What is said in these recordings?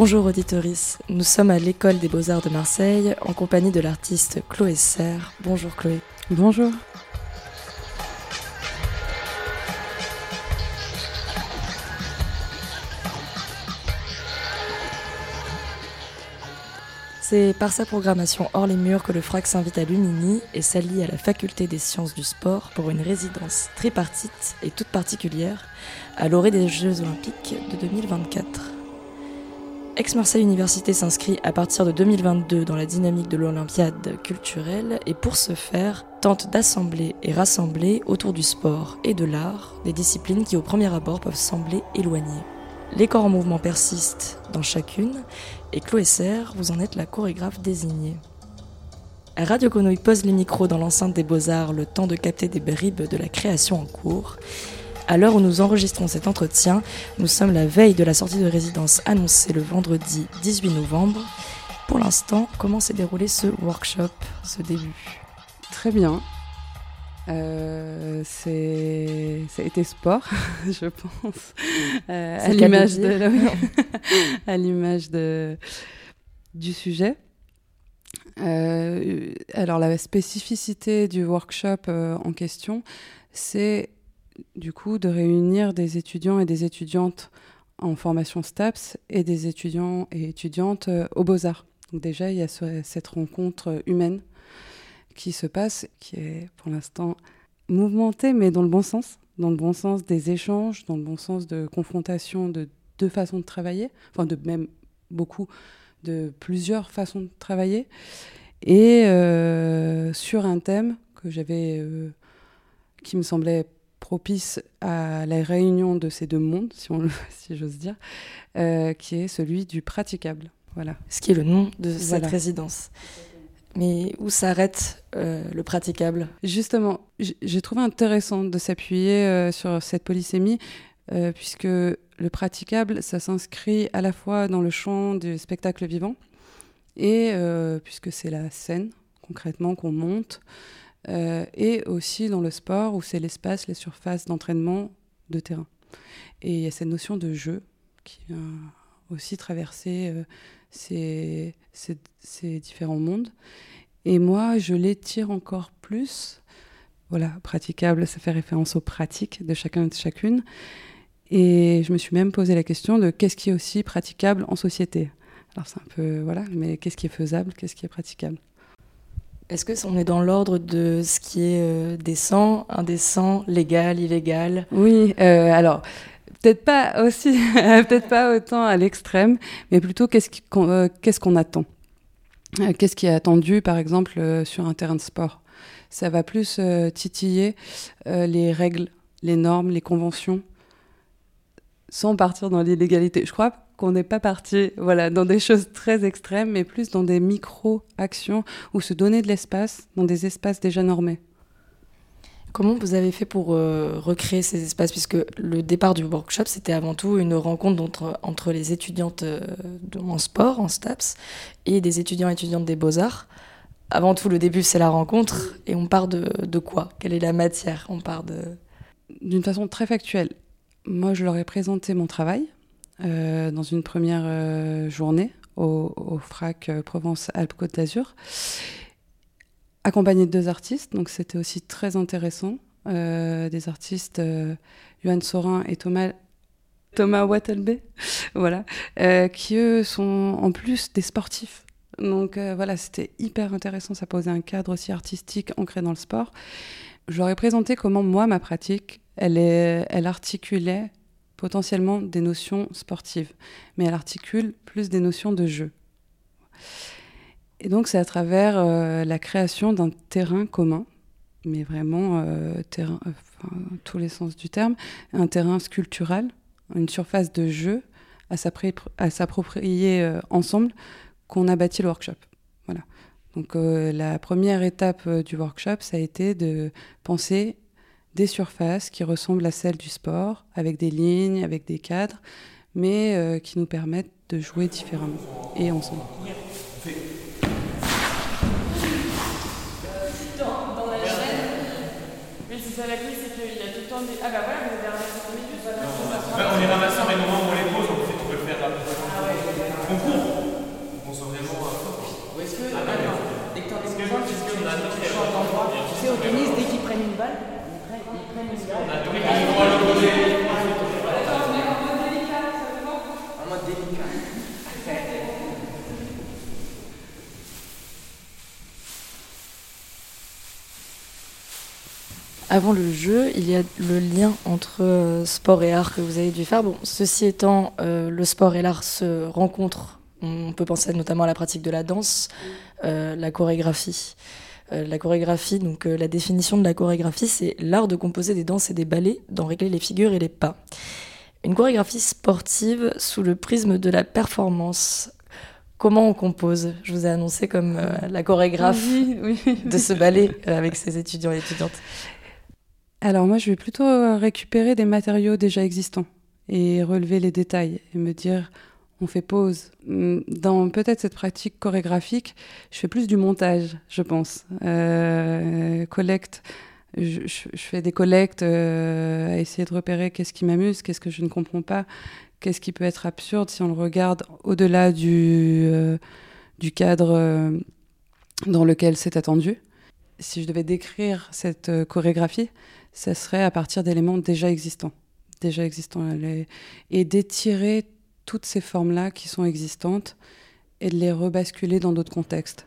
Bonjour auditoris, nous sommes à l'école des beaux-arts de Marseille en compagnie de l'artiste Chloé Serre. Bonjour Chloé. Bonjour. C'est par sa programmation hors les murs que le FRAC s'invite à l'Unini et s'allie à la faculté des sciences du sport pour une résidence tripartite et toute particulière à l'orée des Jeux olympiques de 2024. Aix-Marseille Université s'inscrit à partir de 2022 dans la dynamique de l'Olympiade culturelle et pour ce faire tente d'assembler et rassembler autour du sport et de l'art des disciplines qui au premier abord peuvent sembler éloignées. Les corps en mouvement persistent dans chacune et Chloé Serre, vous en êtes la chorégraphe désignée. Radio Grenouille pose les micros dans l'enceinte des Beaux-Arts le temps de capter des bribes de la création en cours. À l'heure où nous enregistrons cet entretien, nous sommes la veille de la sortie de résidence annoncée le vendredi 18 novembre. Pour l'instant, comment s'est déroulé ce workshop, ce début? Très bien. Euh, c'est ça a été sport, je pense, euh, à l'image de, à l'image de du sujet. Euh, alors la spécificité du workshop en question, c'est du coup de réunir des étudiants et des étudiantes en formation STAPS et des étudiants et étudiantes euh, aux Beaux-Arts. Donc déjà, il y a ce- cette rencontre humaine qui se passe, qui est pour l'instant mouvementée, mais dans le bon sens, dans le bon sens des échanges, dans le bon sens de confrontation de deux façons de travailler, enfin de même beaucoup de plusieurs façons de travailler, et euh, sur un thème que j'avais, euh, qui me semblait propice à la réunion de ces deux mondes, si, on le- si j'ose dire, euh, qui est celui du praticable. Voilà. Ce qui est le nom de cette Voilà. résidence. Mais où s'arrête euh, le praticable? Justement, j'ai trouvé intéressant de s'appuyer euh, sur cette polysémie, puisque le praticable, ça s'inscrit à la fois dans le champ du spectacle vivant, et puisque c'est la scène, concrètement, qu'on monte, euh, et aussi dans le sport, où c'est l'espace, les surfaces d'entraînement de terrain. Et il y a cette notion de jeu qui vient aussi traverser euh, ces, différents mondes. Et moi, je l'étire encore plus. Voilà, praticable, ça fait référence aux pratiques de chacun et de chacune. Et je me suis même posé la question de qu'est-ce qui est aussi praticable en société. Alors c'est un peu, voilà, mais qu'est-ce qui est faisable, qu'est-ce qui est praticable? Est-ce que on est dans l'ordre de ce qui est euh, décent, indécent, légal, illégal? Oui, euh, alors peut-être pas aussi, peut-être pas autant à l'extrême, mais plutôt qu'est-ce euh, qu'on attend? Qu'est-ce qui est attendu, par exemple, sur un terrain de sport? Ça va plus titiller les règles, les normes, les conventions, sans partir dans l'illégalité. Je crois qu'on n'est pas parti voilà, dans des choses très extrêmes, mais plus dans des micro-actions où se donner de l'espace dans des espaces déjà normés. Comment vous avez fait pour euh, recréer ces espaces? Puisque le départ du workshop, c'était avant tout une rencontre entre, entre les étudiantes euh, de- en sport, en STAPS, et des étudiants et étudiantes des beaux-arts. Avant tout, le début, c'est la rencontre. Et on part de, de quoi? Quelle est la matière? On part de... d'une façon très factuelle. Moi, je leur ai présenté mon travail euh, dans une première euh, journée au, FRAC euh, Provence-Alpes-Côte d'Azur, accompagné de deux artistes. Donc, c'était aussi très intéressant. Des artistes, Johan Sorin et Thomas, Thomas Wattelbe, voilà, qui eux sont en plus des sportifs. Donc voilà, c'était hyper intéressant. Ça posait un cadre aussi artistique ancré dans le sport. ai présenté comment moi, ma pratique, elle, est, elle articulait potentiellement des notions sportives, mais elle articule plus des notions de jeu. Et donc c'est à travers euh, la création d'un terrain commun, mais vraiment euh, terrain, enfin, tous les sens du terme, un terrain sculptural, une surface de jeu à s'approprier euh, ensemble qu'on a bâti le workshop. Voilà. Donc euh, la première étape euh, du workshop, ça a été de penser des surfaces qui ressemblent à celles du sport, avec des lignes, avec des cadres, mais euh, qui nous permettent de jouer différemment et ensemble. on les ramasse mais au moment où on les pose, on peut le faire On court. On sent vraiment. Où est-ce que. Ah, d'accord. Dès que tu as des gens, tu sais, au tennis, dès qu'ils prennent une balle, Avant le jeu, il y a le lien entre euh, sport et art que vous avez dû faire. Bon, ceci étant, euh, le sport et l'art se rencontrent. On peut penser notamment à la pratique de la danse, euh, la chorégraphie. Euh, la chorégraphie, donc euh, la définition de la chorégraphie, c'est l'art de composer des danses et des ballets, d'en régler les figures et les pas. Une chorégraphie sportive sous le prisme de la performance. Comment on compose? Je vous ai annoncé comme euh, la chorégraphe Oui, oui. de ce ballet avec ses étudiants et étudiantes. Alors moi, je vais plutôt récupérer des matériaux déjà existants et relever les détails et me dire, on fait pause. Hum, Dans peut-être cette pratique chorégraphique, je fais plus du montage, je pense. Euh, collecte, je, fais des collectes euh, à essayer de repérer qu'est-ce qui m'amuse, qu'est-ce que je ne comprends pas, qu'est-ce qui peut être absurde si on le regarde au-delà du, euh, cadre dans lequel c'est attendu. Si je devais décrire cette chorégraphie, ça serait à partir d'éléments déjà existants, déjà existants, et d'étirer toutes ces formes-là qui sont existantes et de les rebasculer dans d'autres contextes.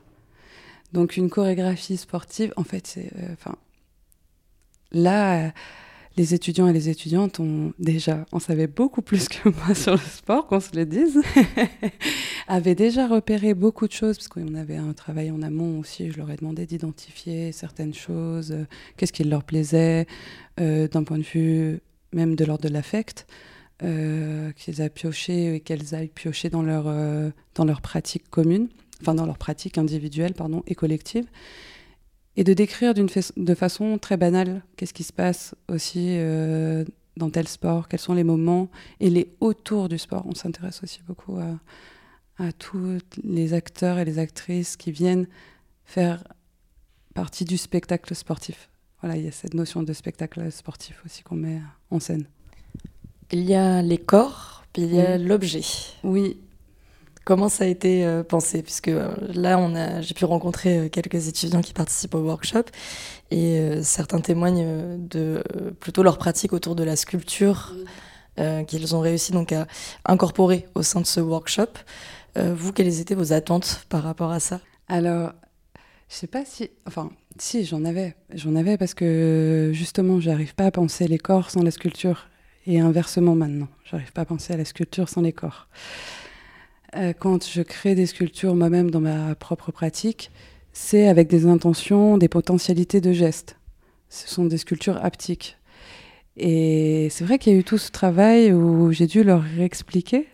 Donc une chorégraphie sportive, en fait, c'est, euh, là, les étudiants et les étudiantes ont déjà, on savait beaucoup plus que moi sur le sport, qu'on se le dise, avaient déjà repéré beaucoup de choses, parce qu'on avait un travail en amont aussi, je leur ai demandé d'identifier certaines choses, euh, qu'est-ce qui leur plaisait, euh, d'un point de vue même de l'ordre de l'affect, euh, qu'ils aient pioché et qu'elles aillent piocher dans leur, euh, pratique commune, enfin dans leur pratique individuelle et collective, et de décrire de façon très banale qu'est-ce qui se passe aussi euh, dans tel sport, quels sont les moments et les autour du sport. On s'intéresse aussi beaucoup à, à tous les acteurs et les actrices qui viennent faire partie du spectacle sportif. Voilà, il y a cette notion de spectacle sportif aussi qu'on met en scène. Il y a les corps, puis il y a l'objet. Oui, Comment ça a été euh, pensé? Puisque euh, là, on a, j'ai pu rencontrer euh, quelques étudiants qui participent au workshop et euh, certains témoignent de plutôt leur pratique autour de la sculpture qu'ils ont réussi donc à incorporer au sein de ce workshop. Vous, quelles étaient vos attentes par rapport à ça? Alors, je sais pas si. Enfin, si, j'en avais. J'en avais parce que justement, j'arrive pas à penser les corps sans la sculpture. Et inversement maintenant. J'arrive pas à penser à la sculpture sans les corps. Euh, quand je crée des sculptures moi-même dans ma propre pratique, c'est avec des intentions, des potentialités de gestes. Ce sont des sculptures haptiques. Et c'est vrai qu'il y a eu tout ce travail où j'ai dû leur expliquer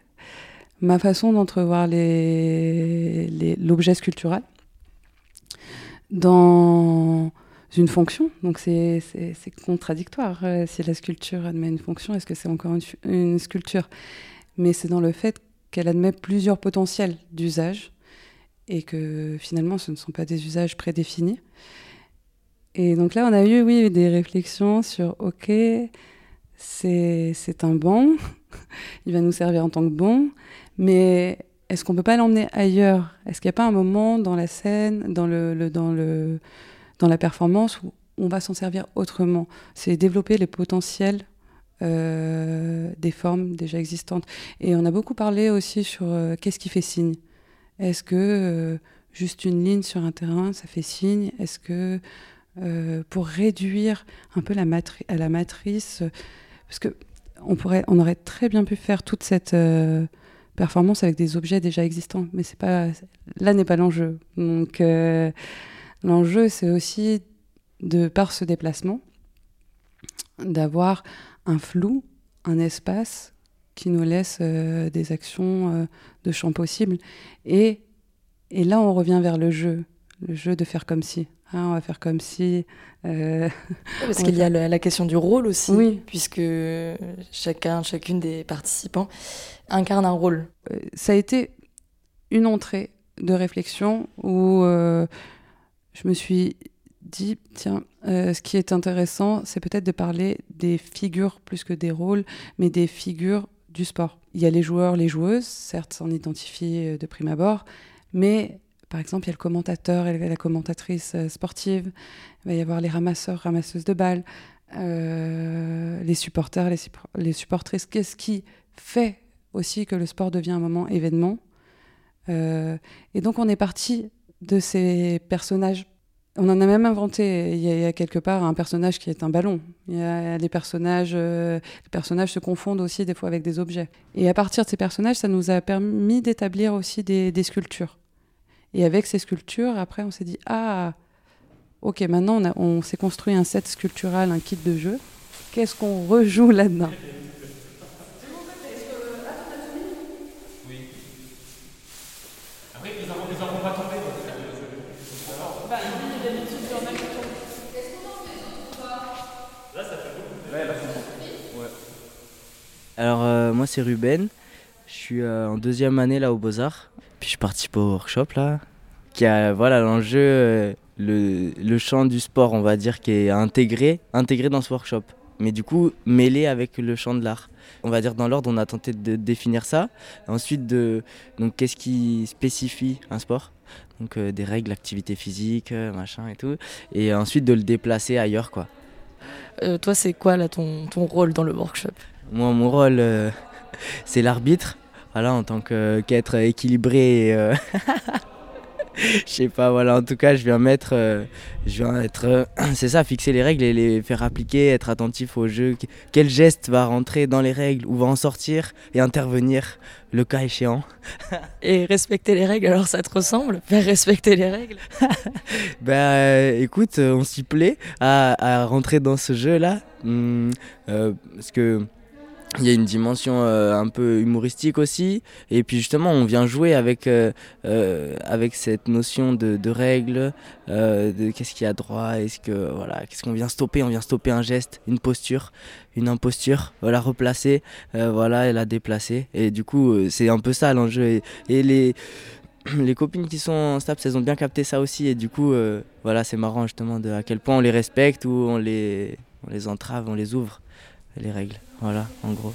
ma façon d'entrevoir les- les- l'objet sculptural dans une fonction. Donc c'est contradictoire. Euh, si la sculpture admet une fonction, est-ce que c'est encore une, sculpture? Mais c'est dans le fait qu'elle admet plusieurs potentiels d'usage et que finalement ce ne sont pas des usages prédéfinis. Et donc là, on a eu, oui, des réflexions sur, OK, c'est un banc, il va nous servir en tant que banc, mais est-ce qu'on peut pas l'emmener ailleurs? Est-ce qu'il n'y a pas un moment dans la scène, dans, le- dans, le, dans la performance où on va s'en servir autrement C'est développer les potentiels euh, des formes déjà existantes. Et on a beaucoup parlé aussi sur euh, qu'est-ce qui fait signe? Est-ce que euh, juste une ligne sur un terrain, ça fait signe? Est-ce que pour réduire un peu la, à la matrice, parce que on, pourrait, on aurait très bien pu faire toute cette performance avec des objets déjà existants, mais pas, là n'est pas l'enjeu. Donc l'enjeu, c'est aussi de par ce déplacement d'avoir un flou, un espace qui nous laisse des actions de champ possibles. Et, et là, on revient vers le jeu, le jeu de faire comme si. Hein, on va faire comme si. Euh, parce qu'il y a la, question du rôle aussi, oui. puisque chacun, chacune des participants incarne un rôle. Euh, ça a été une entrée de réflexion où euh, je me suis dit, tiens, ce qui est intéressant, c'est peut-être de parler des figures plus que des rôles, mais des figures du sport. Il y a les joueurs, les joueuses, certes, s'en identifier de prime abord, mais par exemple, il y a le commentateur et la commentatrice euh, sportive. Il va y avoir les ramasseurs, ramasseuses de balles, euh, les supporters, les, supportrices. Qu'est-ce qui fait aussi que le sport devient un moment événement euh, Et donc, on est parti de ces personnages. On en a même inventé. Il y, a, quelque part un personnage qui est un ballon. Il y a des personnages. les personnages se confondent aussi des fois avec des objets. Et à partir de ces personnages, ça nous a permis d'établir aussi des, sculptures. Et avec ces sculptures, après, on s'est dit ah, ok, maintenant on s'est construit un set sculptural, un kit de jeu. Qu'est-ce qu'on rejoue là-dedans? Alors euh, moi c'est Ruben, je suis euh, en deuxième année là au Beaux-Arts. Puis je participe au workshop là, qui a voilà l'enjeu, euh, le, le, champ du sport, on va dire, qui est intégré, intégré dans ce workshop. Mais du coup, mêlé avec le champ de l'art. On va dire dans l'ordre, on a tenté de définir ça. Ensuite, de, donc qu'est-ce qui spécifie un sport? Donc des règles, activité physique, machin et tout. Et ensuite de le déplacer ailleurs, quoi. toi, c'est quoi là ton, ton rôle dans le workshop? Moi, mon rôle, c'est l'arbitre voilà, en tant qu'être équilibré. Euh, je sais pas, voilà, en tout cas, je viens mettre, euh, je viens être, euh, c'est ça, fixer les règles et les faire appliquer, être attentif au jeu. Quel geste va rentrer dans les règles ou va en sortir et intervenir le cas échéant. et respecter les règles, alors ça te ressemble Faire respecter les règles? Ben écoute, on s'y plaît à, rentrer dans ce jeu-là. Hum, parce que il y a une dimension euh, un peu humoristique aussi. Et puis justement on vient jouer avec euh, euh, avec cette notion de, de règles de qu'est-ce qu'il y a droit est-ce que voilà qu'est-ce qu'on vient stopper? On vient stopper un geste une posture une imposture voilà replacer voilà et la déplacer. Et du coup c'est un peu ça l'enjeu. Et, les les copines qui sont en STAPS elles ont bien capté ça aussi. Et du coup voilà c'est marrant justement de à quel point on les respecte ou on les on les entrave on les ouvre les règles. Voilà, en gros.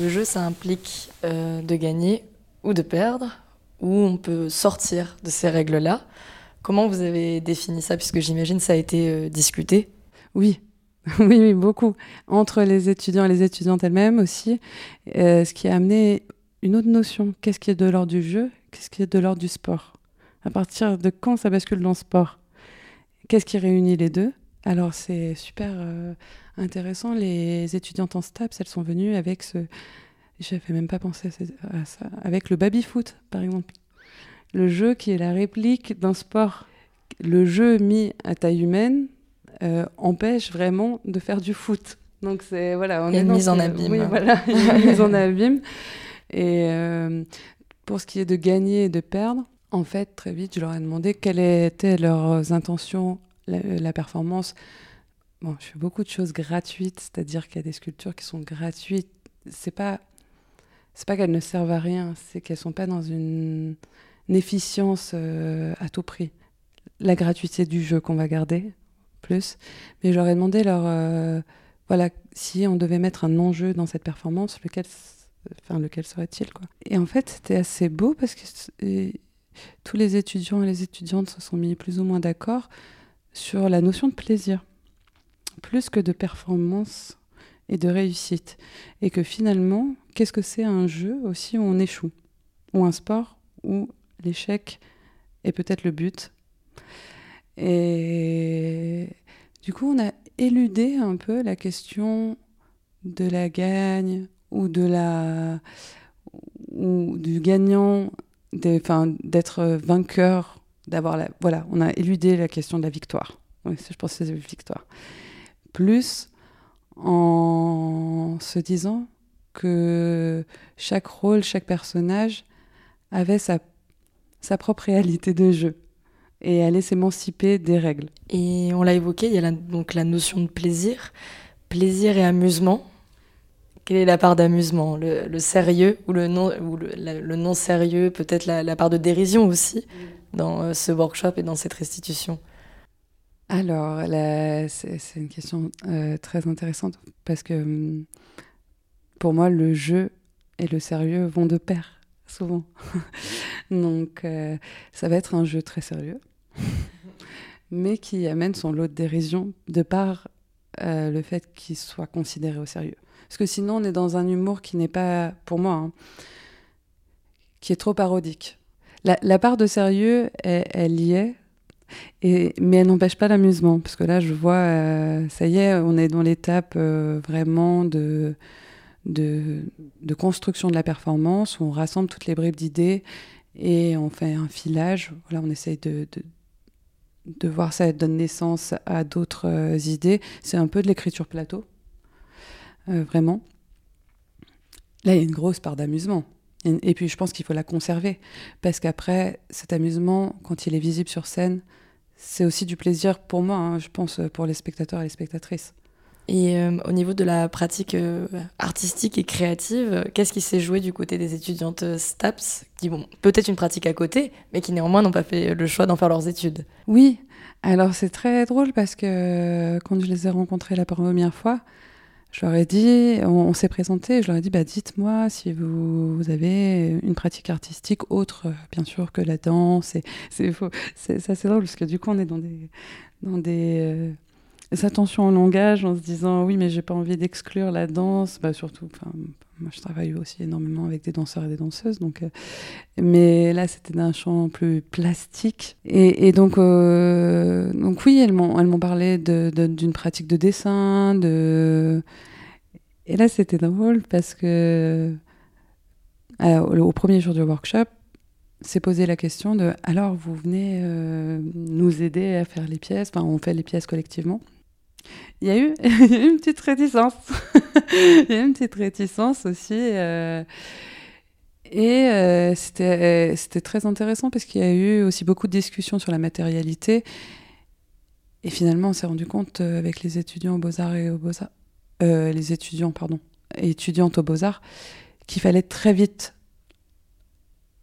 Le jeu, ça implique euh, de gagner ou de perdre, ou on peut sortir de ces règles-là. Comment vous avez défini ça, puisque j'imagine ça a été euh, discuté Oui, oui, oui, beaucoup. Entre les étudiants et les étudiantes elles-mêmes aussi, euh, ce qui a amené une autre notion. Qu'est-ce qui est de l'ordre du jeu? Qu'est-ce qui est de l'ordre du sport? À partir de quand ça bascule dans le sport? Qu'est-ce qui réunit les deux? Alors c'est super euh, intéressant. Les étudiantes en STAPS, elles sont venues avec ce... Je n'avais même pas pensé à, ça. Avec le baby-foot, par exemple. Le jeu qui est la réplique d'un sport. Le jeu mis à taille humaine euh, empêche vraiment de faire du foot. Donc c'est voilà, on est une mise en abîme. Oui, voilà, une mise en abîme. Et euh, pour ce qui est de gagner et de perdre, en fait, très vite, je leur ai demandé quelles étaient leurs intentions la, performance. Bon, je fais beaucoup de choses gratuites, c'est-à-dire qu'il y a des sculptures qui sont gratuites. C'est pas, c'est pas qu'elles ne servent à rien, c'est qu'elles sont pas dans une, efficience euh, à tout prix. La gratuité du jeu qu'on va garder plus, mais j'aurais demandé leur, euh, voilà, si on devait mettre un enjeu dans cette performance, lequel, enfin lequel serait-il quoi Et en fait, c'était assez beau parce que tous les étudiants et les étudiantes se sont mis plus ou moins d'accord sur la notion de plaisir, plus que de performance et de réussite. Et que finalement, qu'est-ce que c'est un jeu aussi où on échoue? Ou un sport où l'échec et peut-être le but. Et du coup, on a éludé un peu la question de la gagne ou de la ou du gagnant, d'être vainqueur, d'avoir la voilà, on a éludé la question de la victoire. Je pense que c'est victoire. Plus en se disant que chaque rôle, chaque personnage avait sa, sa propre réalité de jeu et allait s'émanciper des règles. Et on l'a évoqué, il y a donc la notion de plaisir, plaisir et amusement. Quelle est la part d'amusement le, sérieux ou le non, sérieux, peut-être la, part de dérision aussi dans euh, ce workshop et dans cette restitution? Alors, c'est une question euh, très intéressante parce que hum, pour moi, le jeu et le sérieux vont de pair, souvent. Donc, euh, ça va être un jeu très sérieux, mais qui amène son lot de dérision de par le fait qu'il soit considéré au sérieux. Parce que sinon, on est dans un humour qui n'est pas, pour moi, hein, qui est trop parodique. La, part de sérieux, elle, y est, et, mais elle n'empêche pas l'amusement. Parce que là, je vois, euh, ça y est, on est dans l'étape euh, vraiment de, construction de la performance, où on rassemble toutes les bribes d'idées et on fait un filage. Voilà, on essaye de, de, voir ça donne naissance à d'autres euh, idées. C'est un peu de l'écriture plateau. Euh, vraiment. Là, il y a une grosse part d'amusement. Et, puis, je pense qu'il faut la conserver. Parce qu'après, cet amusement, quand il est visible sur scène, c'est aussi du plaisir pour moi, hein, je pense, pour les spectateurs et les spectatrices. Et euh, au niveau de la pratique euh, artistique et créative, qu'est-ce qui s'est joué du côté des étudiantes STAPS, qui ont peut-être une pratique à côté, mais qui néanmoins n'ont pas fait le choix d'en faire leurs études? Oui, alors c'est très drôle parce que quand je les ai rencontrées la première fois, je leur ai dit, on, s'est présenté, je leur ai dit, bah, dites-moi si vous, avez une pratique artistique autre, euh, bien sûr, que la danse. C'est c'est assez drôle parce que du coup, on est dans des, dans des euh, attentions au langage en se disant, oui, mais j'ai pas envie d'exclure la danse. Bah, surtout, moi, je travaille aussi énormément avec des danseurs et des danseuses. Donc, euh, mais là, c'était d'un champ plus plastique. Et, donc, donc, oui, elles m'ont parlé d'une pratique de dessin, de et là, c'était drôle parce que au premier jour du workshop, s'est posé la question de alors vous venez euh, nous aider à faire les pièces, enfin on fait les pièces collectivement. Il y a eu une petite réticence. Il y a eu une petite réticence aussi. Euh, et euh, c'était très intéressant parce qu'il y a eu aussi beaucoup de discussions sur la matérialité. Et finalement, on s'est rendu compte avec les étudiants aux Beaux-Arts et aux Beaux-Arts euh, les étudiants, pardon, étudiantes aux Beaux-Arts, qu'il fallait très vite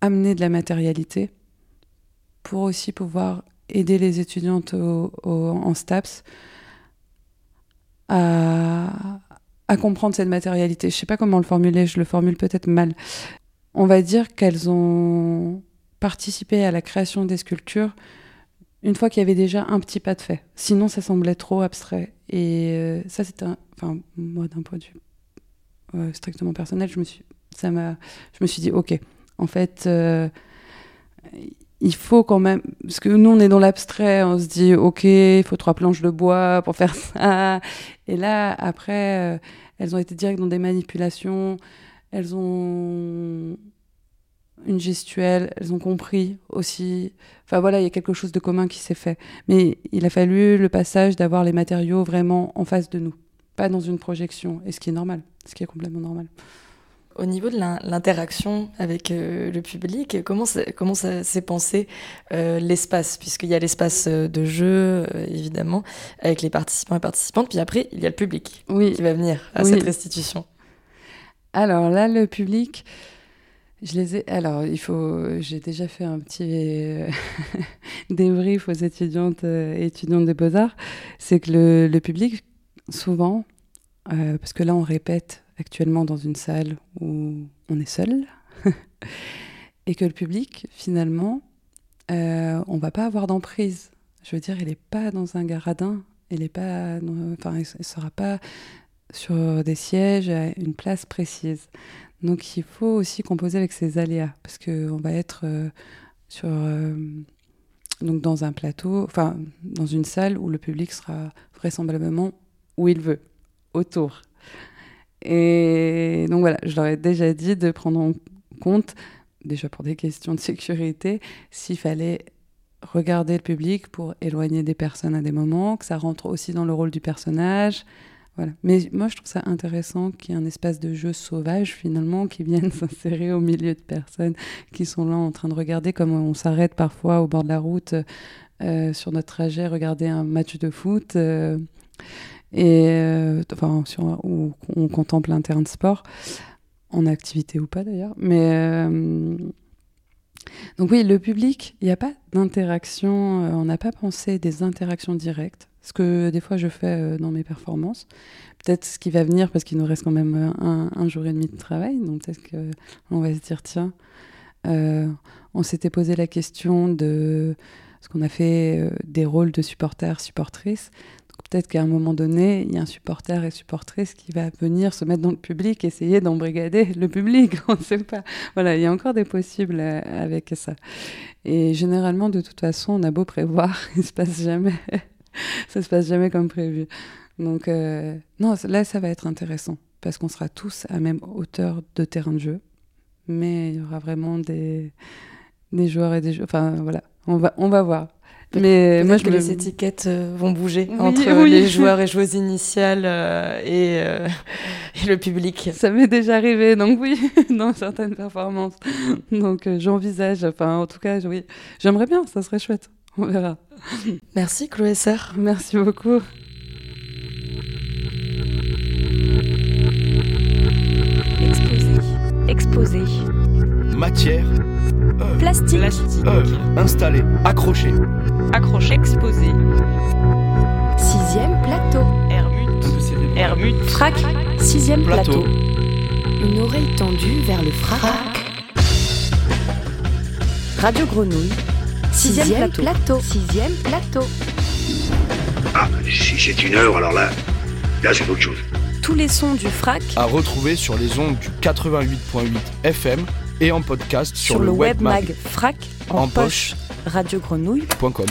amener de la matérialité pour aussi pouvoir aider les étudiantes en STAPS à, à, comprendre cette matérialité. Je ne sais pas comment le formuler, je le formule peut-être mal. On va dire qu'elles ont participé à la création des sculptures une fois qu'il y avait déjà un petit pas de fait. Sinon, ça semblait trop abstrait. Et euh, ça, c'était enfin moi d'un point de vue euh, strictement personnel, je me suis ça je me suis dit ok, en fait euh, il faut quand même parce que nous on est dans l'abstrait, on se dit ok, il faut trois planches de bois pour faire ça. Et là après euh, elles ont été directes dans des manipulations, elles ont une gestuelle, elles ont compris aussi. Enfin voilà, il y a quelque chose de commun qui s'est fait. Mais il a fallu le passage d'avoir les matériaux vraiment en face de nous pas dans une projection, et ce qui est normal, ce qui est complètement normal. Au niveau de l'interaction avec euh, le public, comment comment s'est pensé euh, l'espace? Puisqu'il y a l'espace euh, de jeu, évidemment, avec les participants et participantes, puis après, il y a le public oui. qui va venir à cette restitution. Alors là, le public, je les ai. Alors, il faut. J'ai déjà fait un petit débrief aux étudiantes et étudiants des Beaux-Arts. C'est que le, public, souvent, euh, parce que là on répète actuellement dans une salle où on est seul, et que le public, finalement, euh, on va pas avoir d'emprise. Je veux dire, il n'est pas dans un garadin, il n'est pas, enfin, il, sera pas sur des sièges à une place précise. Donc il faut aussi composer avec ces aléas, parce qu'on va être euh, sur donc dans un plateau, enfin dans une salle où le public sera vraisemblablement où il veut, autour. Et donc voilà, je leur ai déjà dit de prendre en compte, déjà pour des questions de sécurité, s'il fallait regarder le public pour éloigner des personnes à des moments, que ça rentre aussi dans le rôle du personnage. Voilà. Mais moi, je trouve ça intéressant qu'il y ait un espace de jeu sauvage, finalement, qui vienne s'insérer au milieu de personnes qui sont là en train de regarder, comme on s'arrête parfois au bord de la route euh, sur notre trajet, regarder un match de foot. Euh, et euh, enfin où on contemple un terrain de sport en activité ou pas d'ailleurs mais donc oui le public il n'y a pas d'interaction on n'a pas pensé des interactions directes ce que des fois je fais dans mes performances peut-être ce qui va venir parce qu'il nous reste quand même un, un, jour et demi de travail donc peut-être qu'on va se dire tiens on s'était posé la question de ce qu'on a fait des rôles de supporters supportrices peut-être qu'à un moment donné, il y a un supporter et supportrice qui va venir se mettre dans le public, essayer d'embrigader le public. On ne sait pas. Voilà, il y a encore des possibles euh, avec ça. Et généralement, de toute façon, on a beau prévoir, il se passe jamais. ça se passe jamais comme prévu. Donc, euh, non, là, ça va être intéressant parce qu'on sera tous à même hauteur de terrain de jeu, mais il y aura vraiment des, des joueurs et des joueurs. Enfin, voilà, on va, on va voir. Mais moi, je que les étiquettes euh, vont bouger entre les joueurs et joueuses initiales euh, et, euh, et, le public. Ça m'est déjà arrivé, donc oui, dans certaines performances. Donc j'envisage, enfin en tout cas, oui, j'aimerais bien, ça serait chouette. On verra. Merci Chloé Serre. Merci beaucoup. Exposé. Exposé. Matière. Plastique. Plastique. Œuvre. Installé. Accroché. Accroché. Exposé. Sixième plateau. Hermut. Hermut. Frac. Sixième plateau. Plateau. Une oreille tendue vers le frac. Radio Grenouille. Sixième, plateau. Sixième plateau. Ah, si c'est une heure, alors là, là c'est autre chose. Tous les sons du frac À retrouver sur les ondes du 88.8 FM et en podcast sur, sur, le, web webmag mag frac en, En poche. poche. Radio Grenouille. point com.